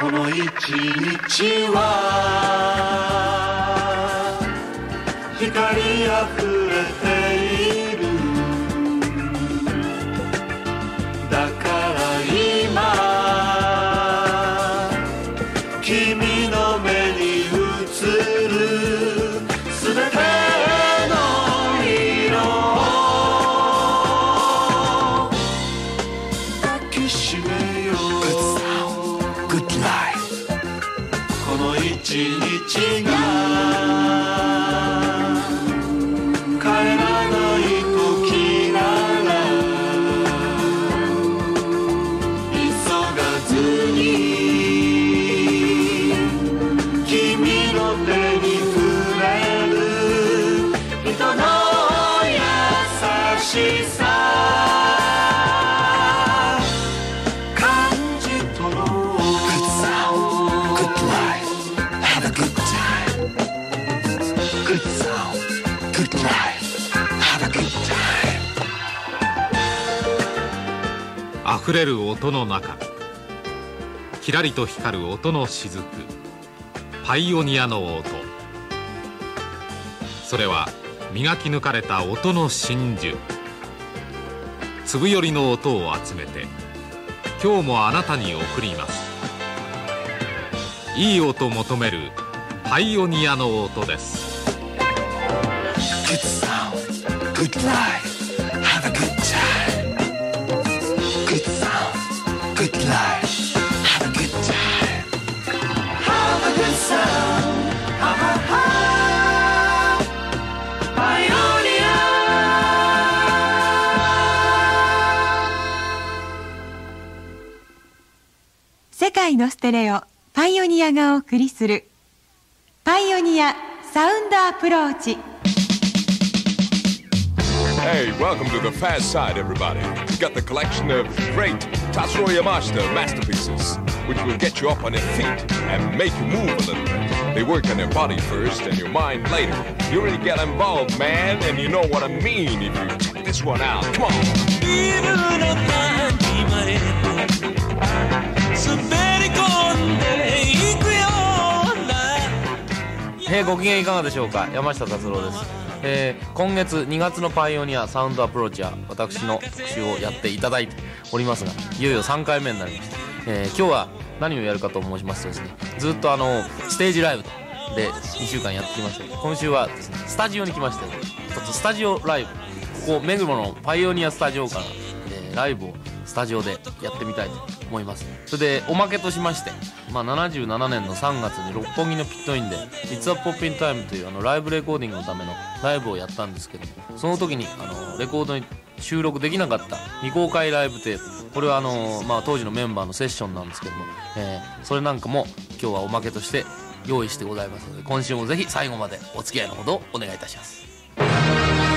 この一日は光あふ溢れる音の中。きらりと光る音の雫。パイオニアの音。それは磨き抜かれた音の真珠。粒よりの音を集めて今日もあなたに送ります。いい音求めるパイオニアの音です。のステレオパイオニアがお送りするパイオニアサウンドアプローチ Hey, welcome to the Fast Side, everybody. We got the collection of great Tatsuro Yamashita masterpieces, which will get you up on your feet and make you move a little bit. They work on your body first and your mind later. You really get involved, man, and you know what I mean if you check this one out. Come on. えーご機嫌いかがでしょうか？山下達郎です、えー今月2月のパイオニアサウンドアプローチは私の特集をやっていただいておりますがいよいよ3回目になりました、えー今日は何をやるかと申しますとですねずっとあのステージライブで2週間やってきました。けど今週はですねスタジオに来ましてちょっとスタジオライブここ目黒のパイオニアスタジオから、えライブをスタジオでやってみたいと思います。それでおまけとしまして、まあ、77年の3月に六本木のピットインで「It's a Poppin' Time」というあのライブレコーディングのためのライブをやったんですけどもその時にあのレコードに収録できなかった未公開ライブテープこれはあの、まあ、当時のメンバーのセッションなんですけども、えーそれなんかも今日はおまけとして用意してございますので今週もぜひ最後までお付き合いのほどお願いいたします。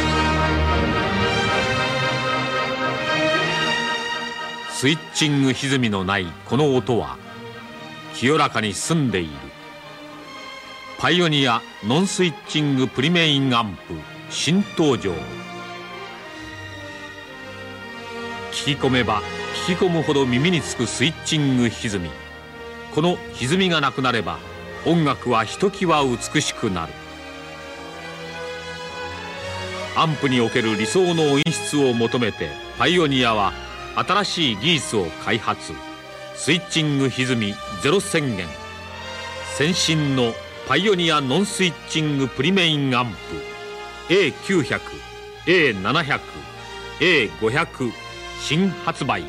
スイッチング歪みのないこの音は清らかに澄んでいる。パイオニアノンスイッチングプリメインアンプ新登場。聞き込めば聞き込むほど耳につくスイッチング歪み。この歪みがなくなれば音楽はひときわ美しくなる。アンプにおける理想の音質を求めてパイオニアは新しい技術を開発。スイッチング歪みゼロ宣言。先進のパイオニアノンスイッチングプリメインアンプ。A900、A700、A500 新発売。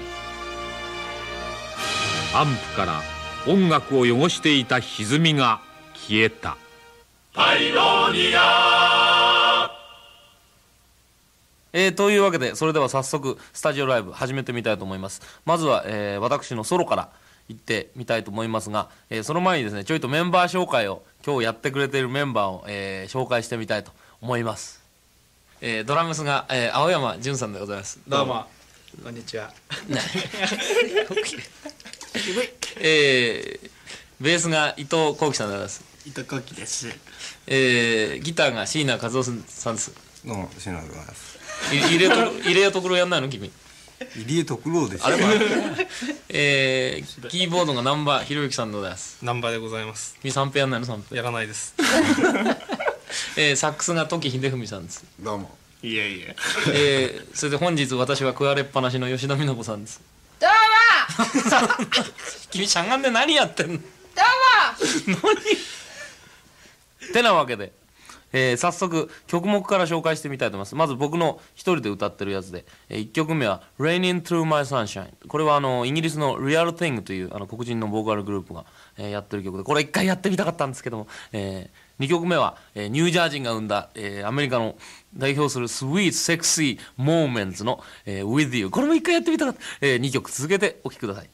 アンプから音楽を汚していた歪みが消えた。パイオニア。えーというわけでそれでは早速スタジオライブ始めてみたいと思います。まずは、えー私のソロから行ってみたいと思いますが、えーその前にですねちょいとメンバー紹介を今日やってくれているメンバーを、えー紹介してみたいと思います、えードラムスが、えー青山淳さんでございます。どうも。こんにちは。えーベースが伊藤幸喜さんでございます、伊藤幸喜です。えーギターが椎名和夫さんです。どうも、篠原でございます。い入れと入れやところやんないの君。入江徳郎でしょ。えー、キーボードが南波ひろゆきさんでございます。ナンバーでございます。君三平やんないの三平やらないです。えー、サックスが時秀文さんです。どうも。いえいえ。えー、それで本日私は食われっぱなしの吉田美奈子さんです。どうも。君しゃがんで何やってんの？どうも。何？てなわけで、えー早速曲目から紹介してみたいと思います。まず僕の一人で歌ってるやつで、え1曲目は「Raining Through My Sunshine」これはあのイギリスの Real Thing というあの黒人のボーカルグループが、えーやってる曲でこれ一回やってみたかったんですけども、え2曲目は、えーニュージャージーが生んだ、えーアメリカの代表する Sweet Sexy Moments の、えー With You これも一回やってみたかった、え2曲続けてお聴きください。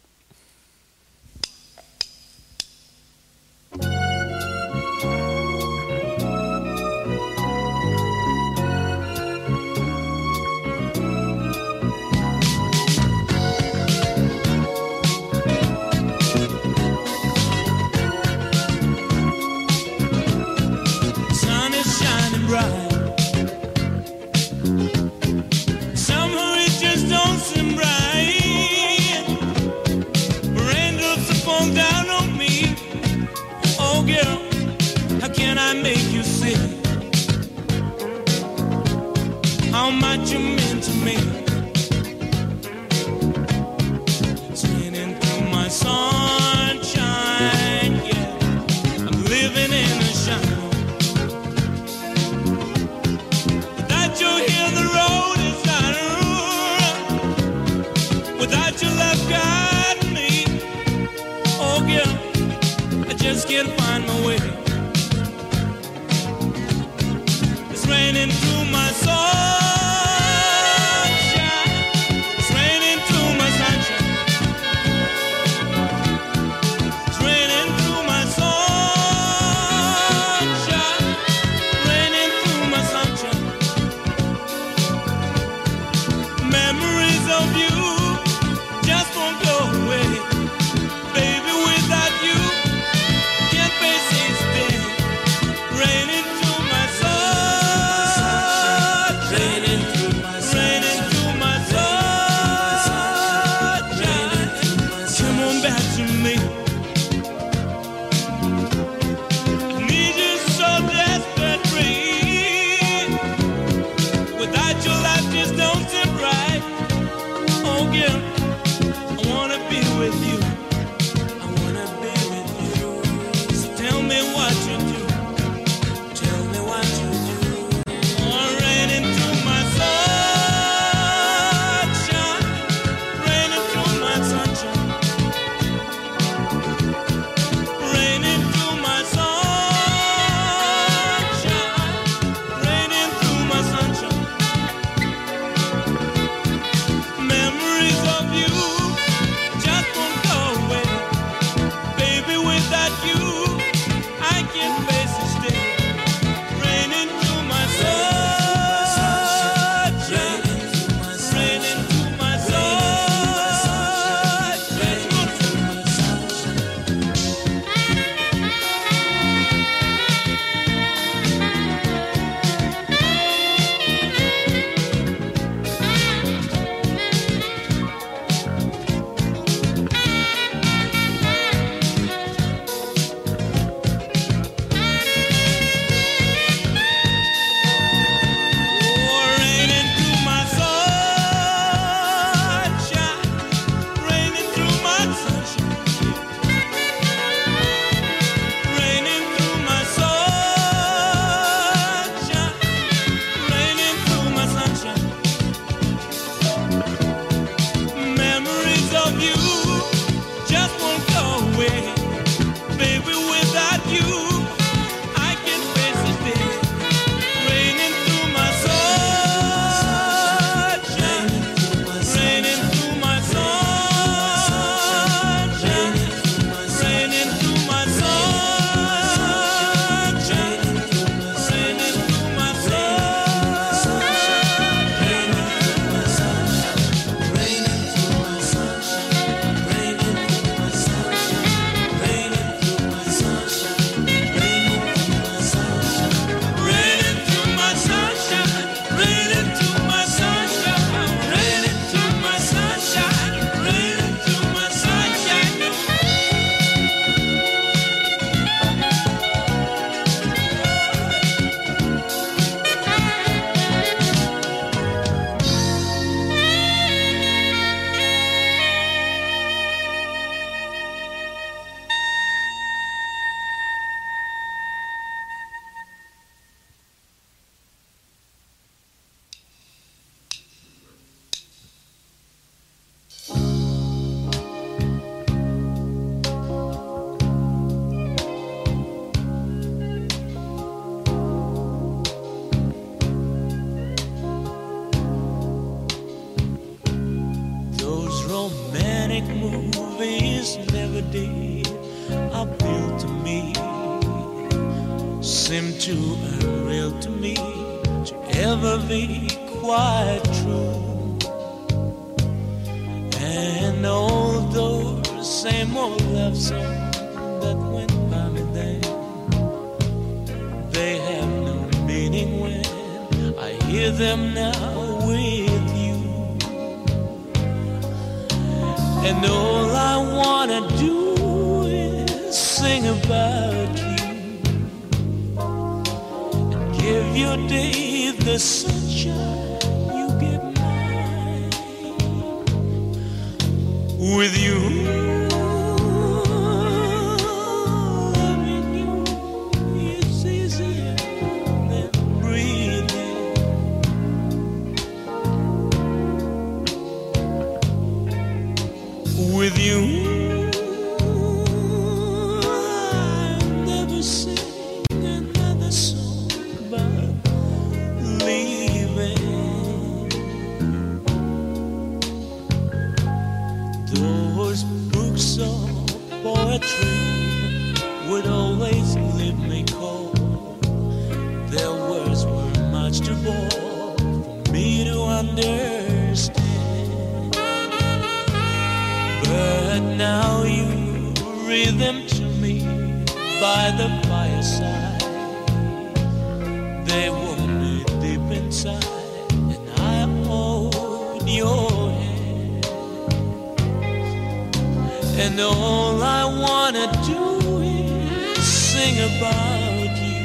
All I wanna do is sing about you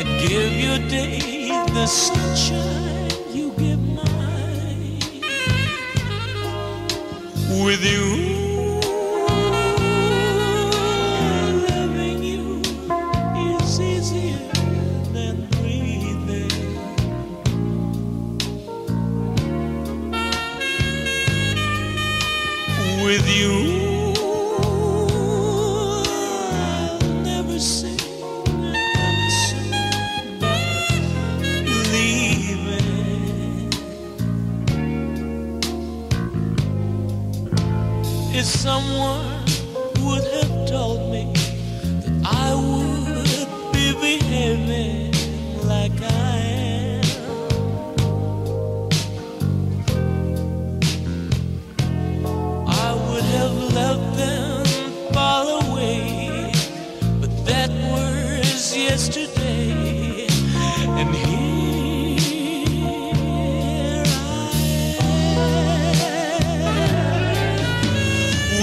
and give your day the sunshine you give mine. With you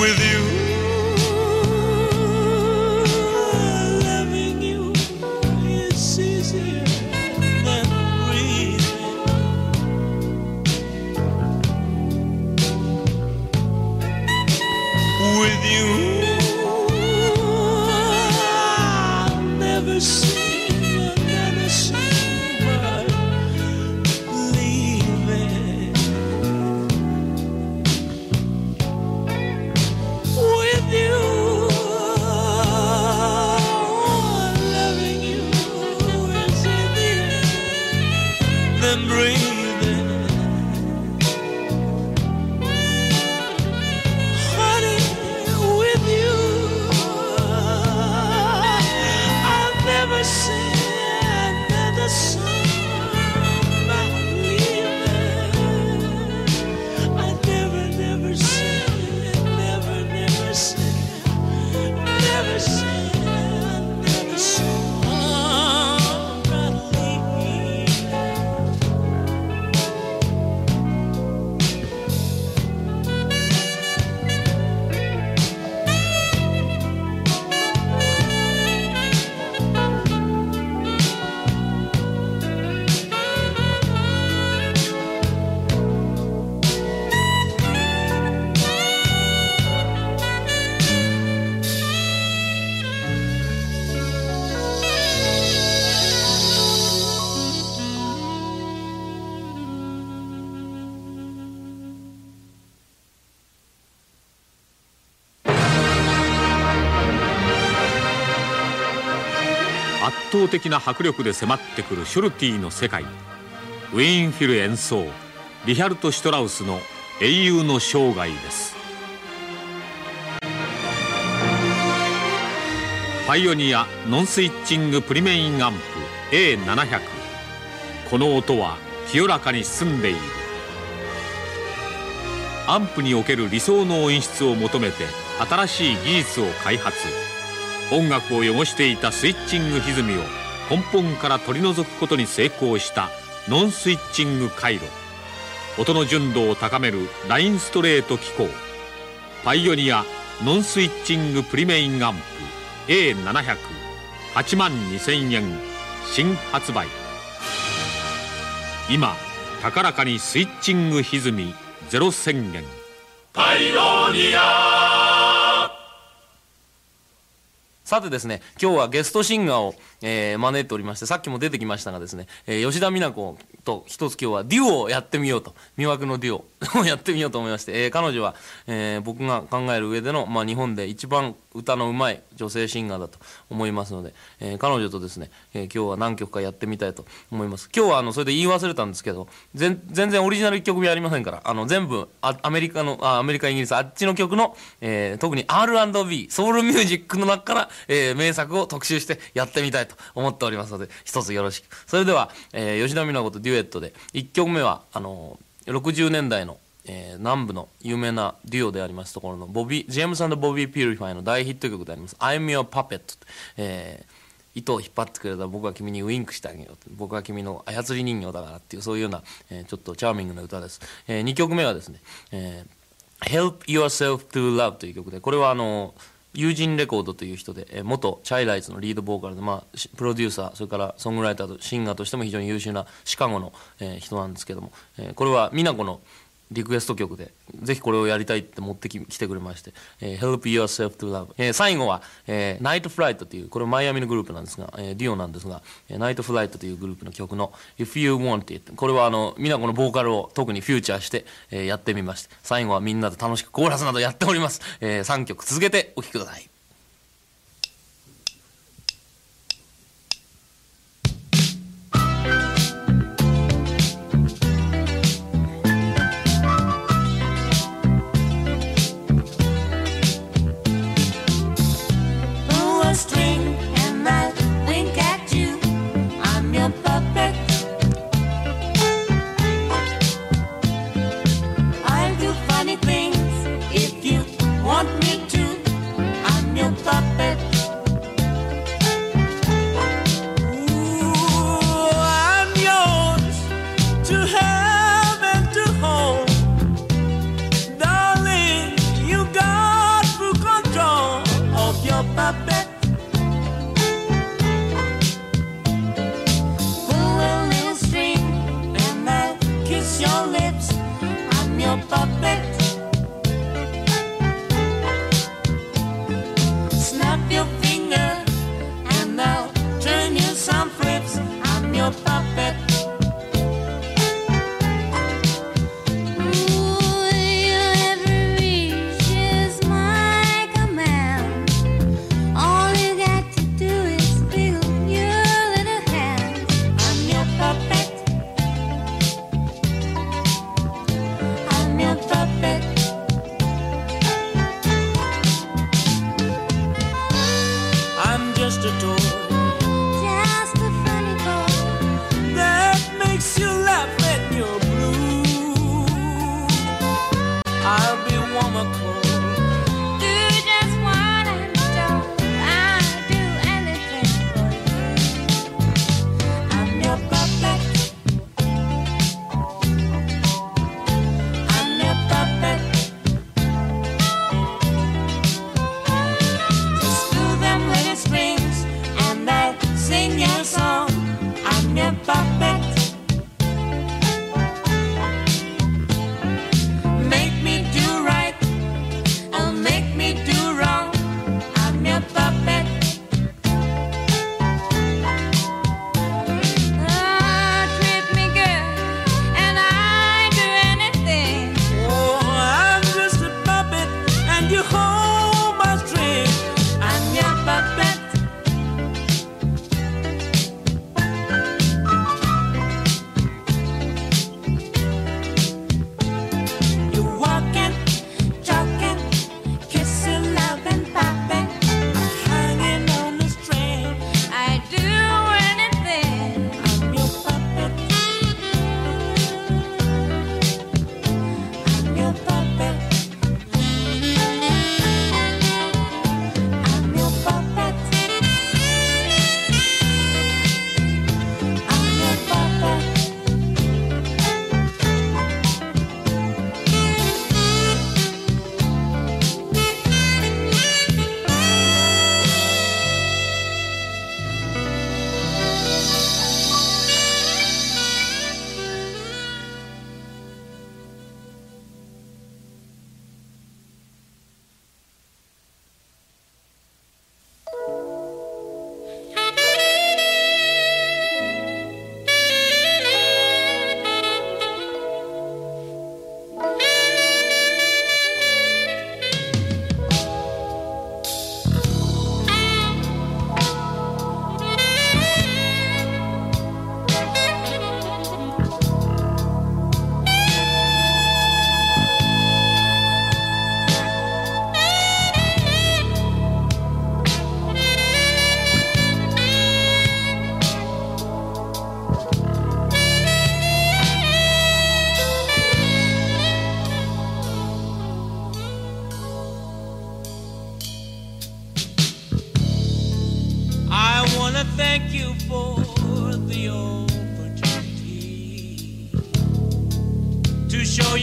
with you. 圧倒的な迫力で迫ってくるショルティの世界ウィーンフィル演奏リヒャルト・シュトラウスの「英雄の生涯」です。パイオニアノンスイッチングプリメインアンプ A700 この音は清らかに澄んでいる。アンプにおける理想の音質を求めて新しい技術を開発。音楽を汚していたスイッチング歪みを根本から取り除くことに成功したノンスイッチング回路。音の純度を高めるラインストレート機構。パイオニアノンスイッチングプリメインアンプ。A7008 万2000円新発売。今高らかにスイッチング歪みゼロ宣言さてですね今日はゲストシンガーを、えー招いておりましてさっきも出てきましたがですね、えー吉田美奈子と一つ今日はデュオをやってみようと魅惑のデュオ をやってみようと思いまして、えー彼女は、えー僕が考える上での、まあ、日本で一番歌のうまい女性シンガーだと思いますので、えー彼女とですね、えー今日は何曲かやってみたいと思います。今日はあのそれで言い忘れたんですけど全然オリジナル曲目ありませんからあの全部あアメリカのあアメリカイギリスあっちの曲の、えー特に R&B ソウルミュージックの中から、えー名作を特集してやってみたいと思っておりますので一つよろしく。それでは、えー吉田美奈子とデュエットで1曲目はあの60年代のえー南部の有名なデュオでありますところのボビージェームスボビー・ピューリファイの大ヒット曲であります「I'm Your Puppet」えー糸を引っ張ってくれたら僕は君にウインクしてあげよう僕は君の操り人形だからっていうそういうような、えーちょっとチャーミングな歌です、え2曲目はですね、えー Help Yourself to Love という曲でこれはあの友人レコードという人で、えー元チャイライズのリードボーカルで、まあ、プロデューサーそれからソングライターとシンガーとしても非常に優秀なシカゴの、えー人なんですけども、えーこれは美奈子のリクエスト曲でぜひこれをやりたいって持ってき来てくれまして「えー Help Yourself to Love」えー最後は、えー、Night Flight というこれマイアミのグループなんですが、えーデュオなんですが、えー、Night Flight というグループの曲の「If You Want It」これはあの美奈子のボーカルを特にフューチャーして、えーやってみまして最後はみんなで楽しくコーラスなどやっております、え3曲続けてお聴きください。Kiss your lips. I'm your puppet.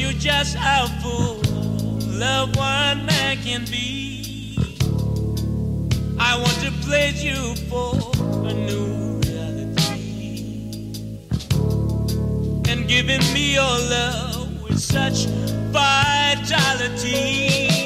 you just a fool, love one man can be. I want to pledge you for a new reality. And giving me your love with such vitality.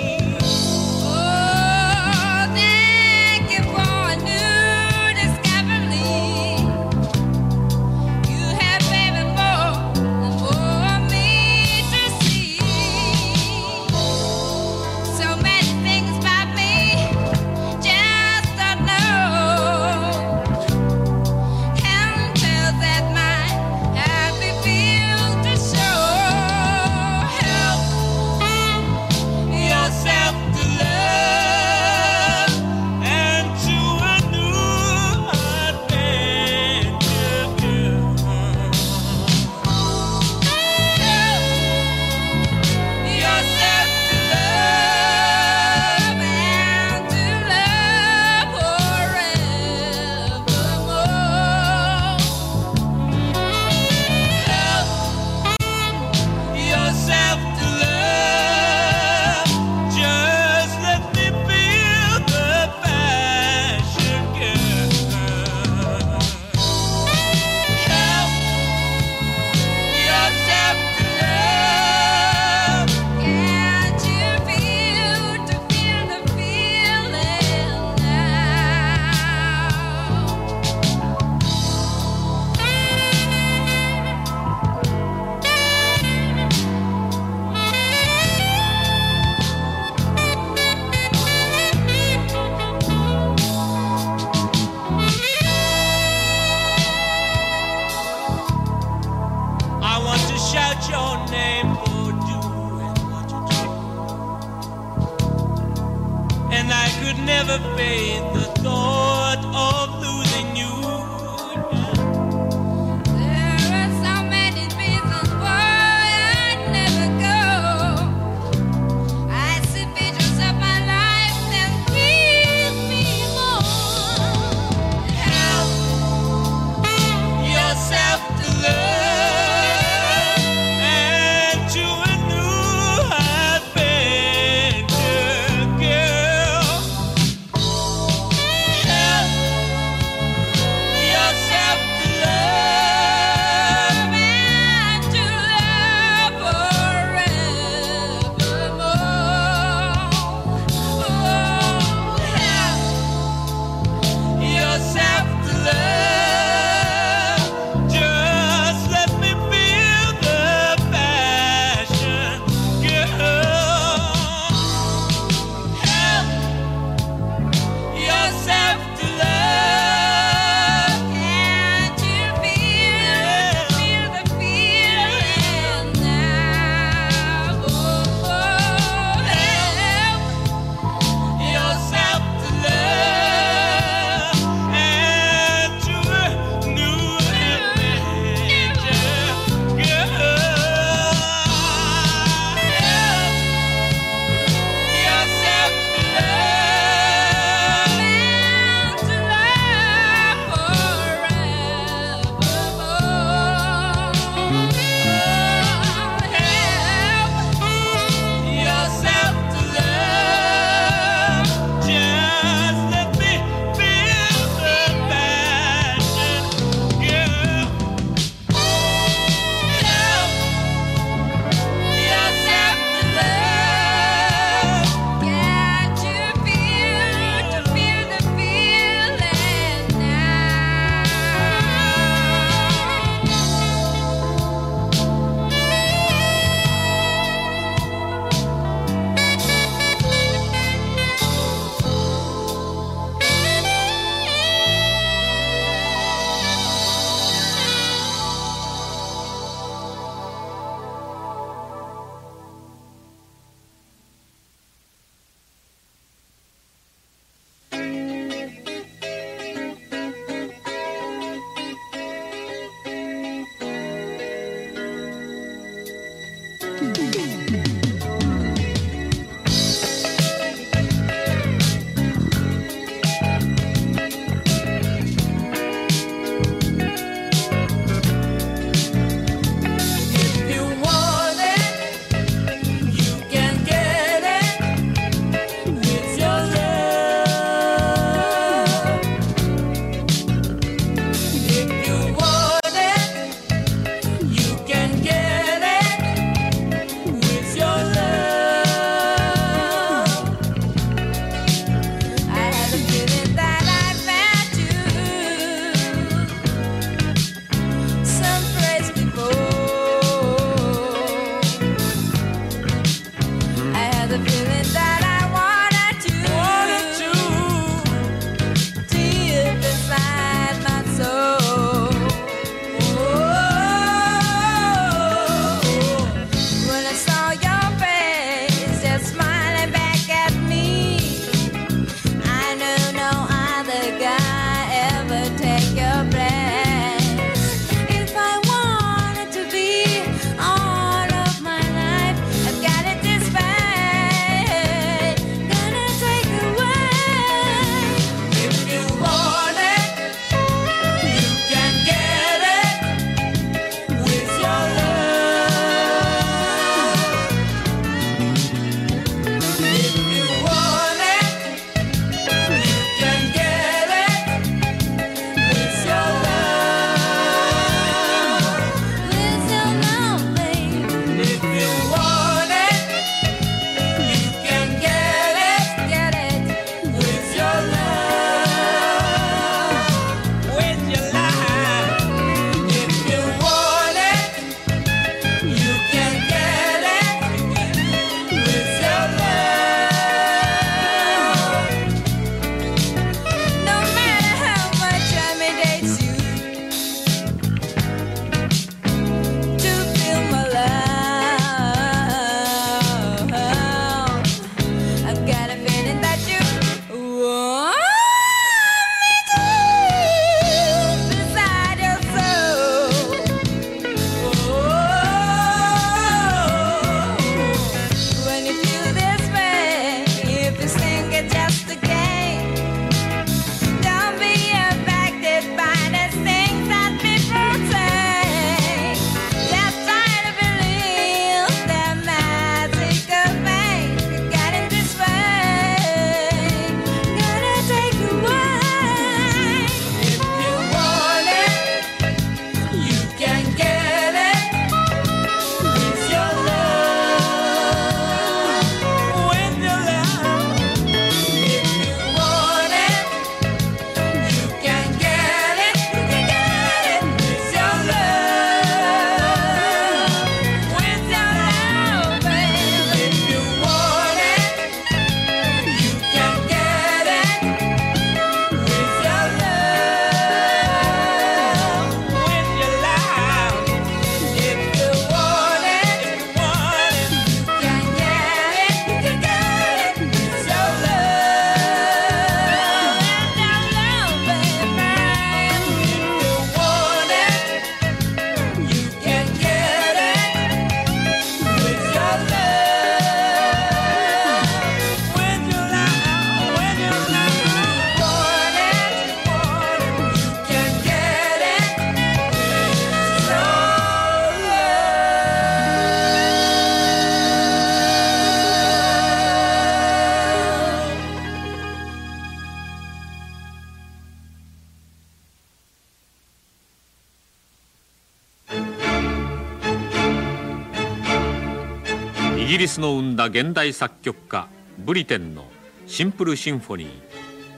スの生んだ現代作曲家ブリテンのシンプルシンフォニー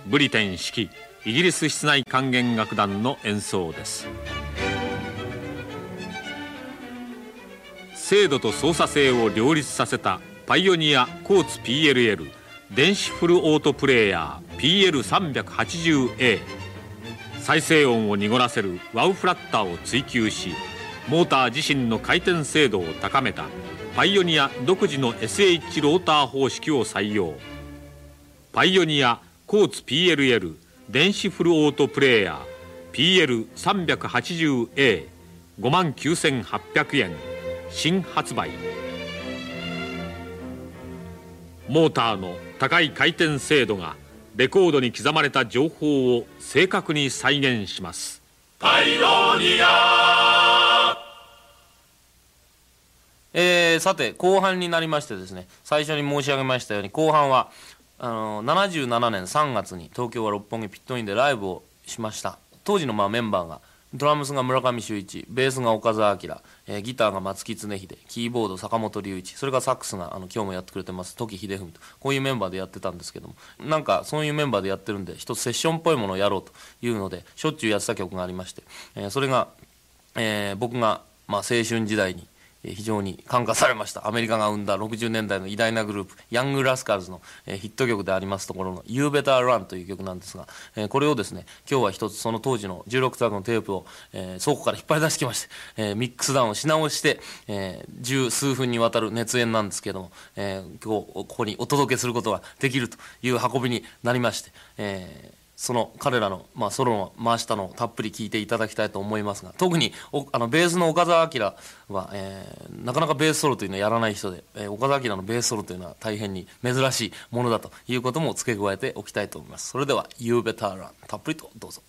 ブリテン指揮イギリス室内管弦楽団の演奏です。精度と操作性を両立させたパイオニアコーツ PLL 電子フルオートプレーヤー PL380A 再生音を濁らせるワウフラッターを追求しモーター自身の回転精度を高めたパイオニア独自の SH ローター方式を採用。パイオニアコーツ PLL 電子フルオートプレーヤー PL380A5 万9800円新発売。モーターの高い回転精度がレコードに刻まれた情報を正確に再現します。えーさて後半になりましてですね最初に申し上げましたように後半はあの77年3月に東京は六本木ピットインでライブをしました。当時のまあメンバーがドラムスが村上秀一ベースが岡澤明、えーギターが松木常秀キーボード坂本龍一それからサックスがあの今日もやってくれてます時秀文とこういうメンバーでやってたんですけどもなんかそういうメンバーでやってるんで一つセッションっぽいものをやろうというのでしょっちゅうやってた曲がありまして、えーそれが、えー僕が、まあ、青春時代に非常に感化されました。アメリカが生んだ60年代の偉大なグループヤング・ラスカルズの、ヒット曲でありますところの「You Better Run」という曲なんですが、これをですね今日は一つその当時の16作のテープを、倉庫から引っ張り出してきまして、ミックスダウンをし直して、十数分にわたる熱演なんですけども、今日ここにお届けすることができるという運びになりまして、えーその彼らの、まあ、ソロの回したのをたっぷり聞いていただきたいと思いますが特にあのベースの岡澤明は、えーなかなかベースソロというのはやらない人で、えー岡澤明のベースソロというのは大変に珍しいものだということも付け加えておきたいと思いますそれでは「You Better Run」たっぷりとどうぞ。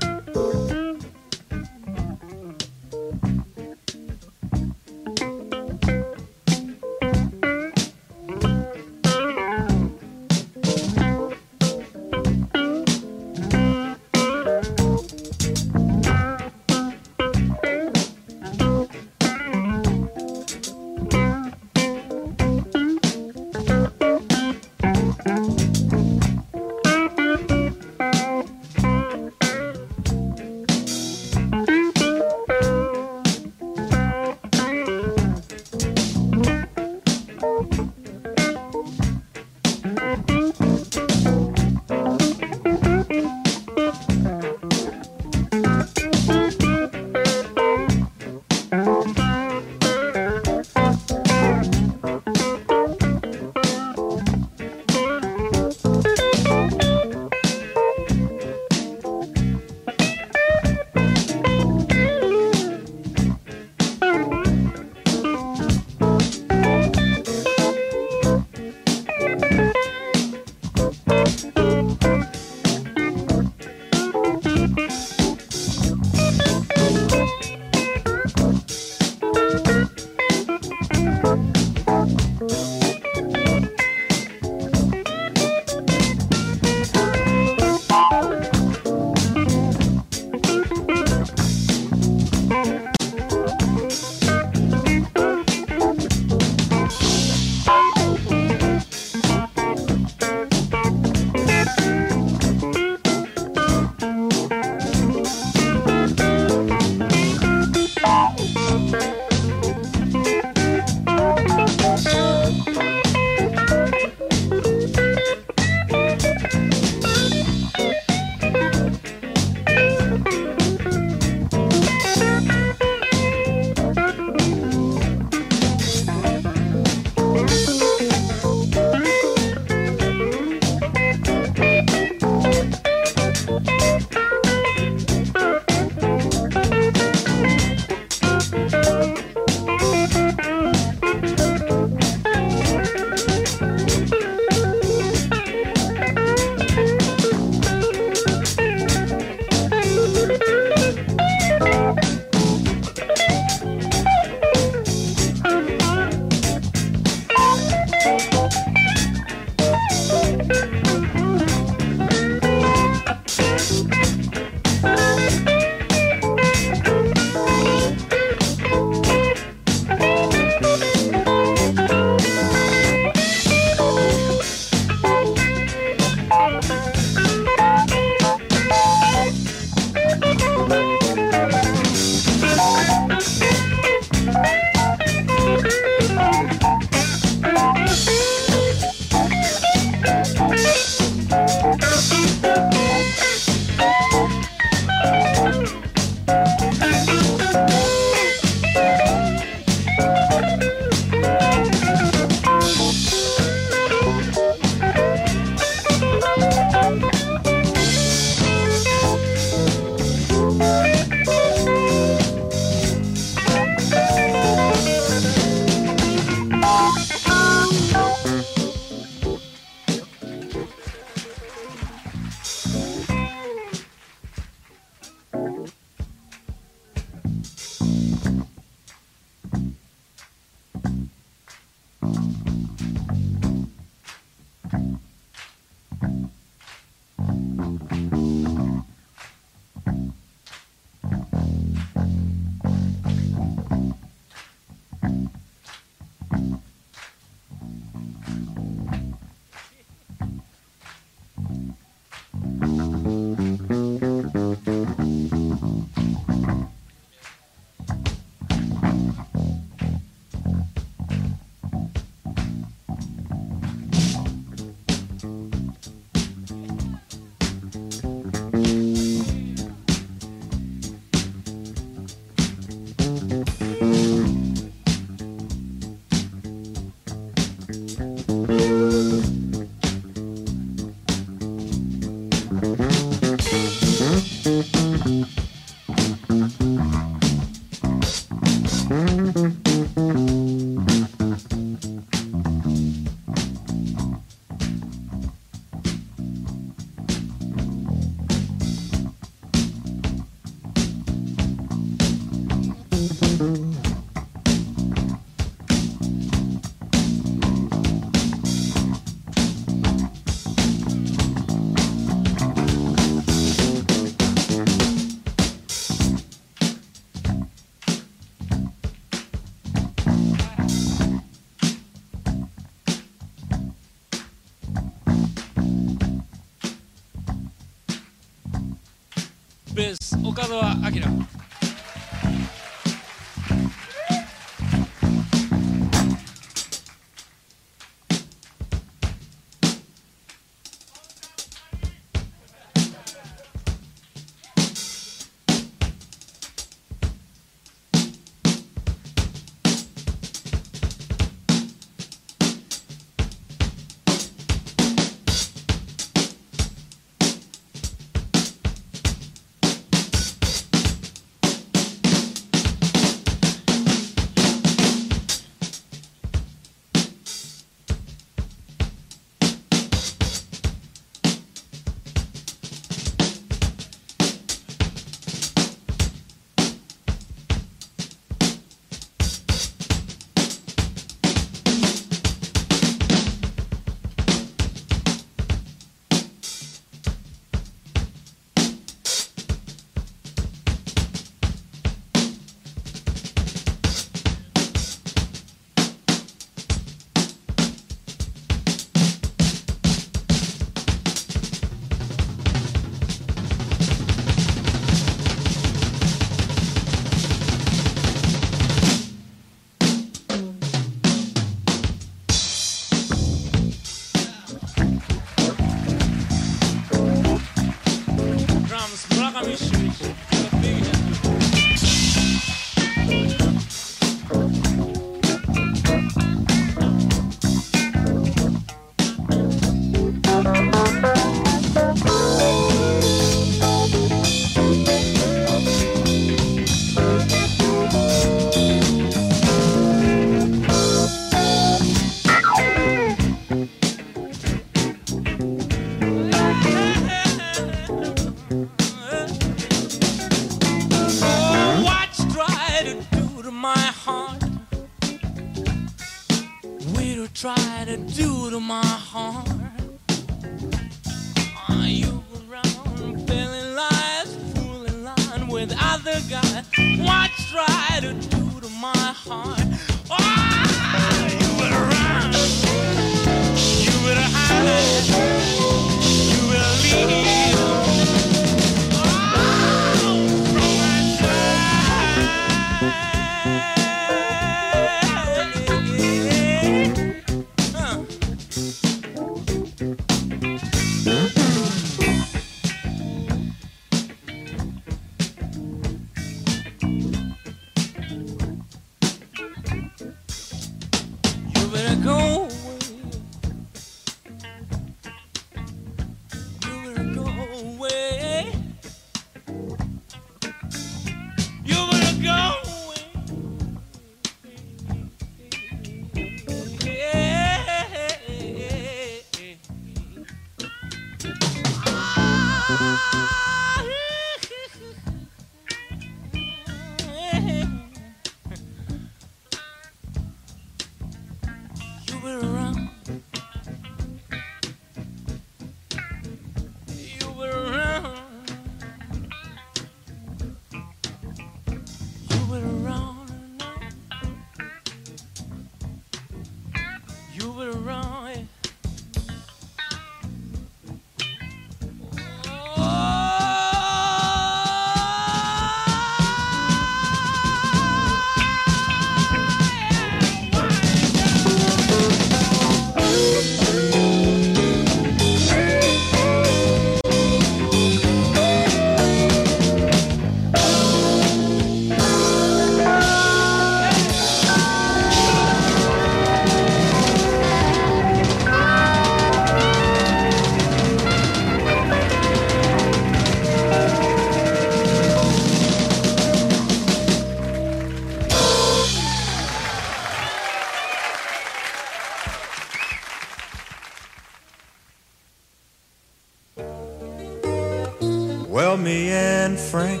Well, me and Frank,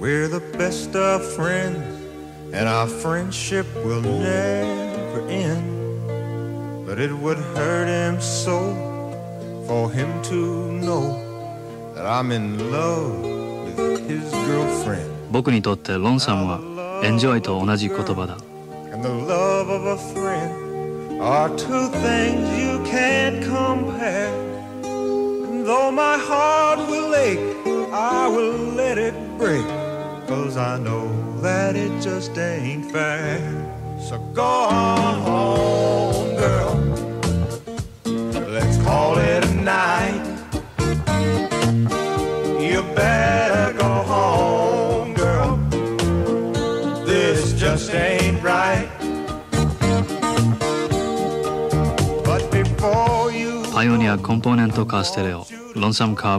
we're the best of friends, and our friendship will never end. But it would hurt him so for him to know that I'm in love with his girlfriend. 僕にとってロンサムはエンジョイと同じ言葉だ And the love of a friend are two things you can't compare. And though my heart will ache, I will let it break. Cause I know that it just ain't fair. So go on home, girl. Let's call it a night. You better go home, girl. This just ain't right. You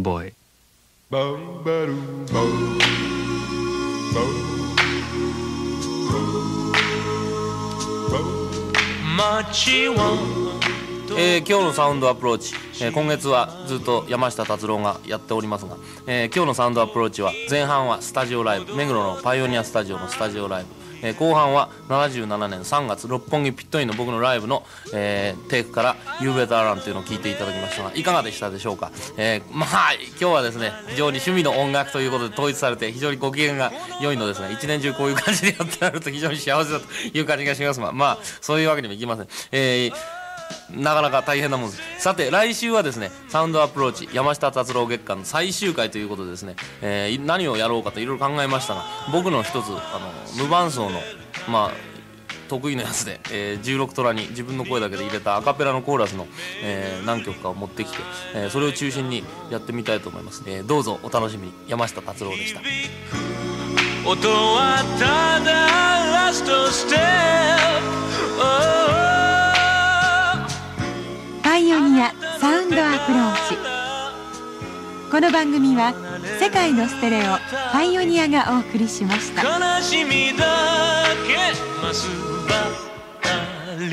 パイオニアコンポーネントカーステレオロンサムカーボーイ Boom, ba-doom, boom. Boom. Machi one. えー今日のサウンドアプローチ、えー今月はずっと山下達郎がやっておりますが、えー今日のサウンドアプローチは前半はスタジオライブ目黒のパイオニアスタジオのスタジオライブ、えー後半は77年3月六本木ピットインの僕のライブの、えーテイクから「You Better Run」というのを聞いていただきましたがいかがでしたでしょうか、えーまあ今日はですね非常に趣味の音楽ということで統一されて非常にご機嫌が良いのですが一年中こういう感じでやってられると非常に幸せだという感じがしますがまあそういうわけにもいきません、えーなかなか大変なもんです。さて来週はですねサウンドアプローチ山下達郎月間の最終回ということでですね、えー何をやろうかといろいろ考えましたが僕の一つあの無伴奏のまあ得意なやつで、えー16トラに自分の声だけで入れたアカペラのコーラスの、えー何曲かを持ってきて、えーそれを中心にやってみたいと思います、えーどうぞお楽しみに。山下達郎でした。音はただラストステップ。パイオニアサウンドアプローチ。この番組は世界のステレオパイオニアがお送りしました。悲しみだけますばかり。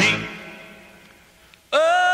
Oh!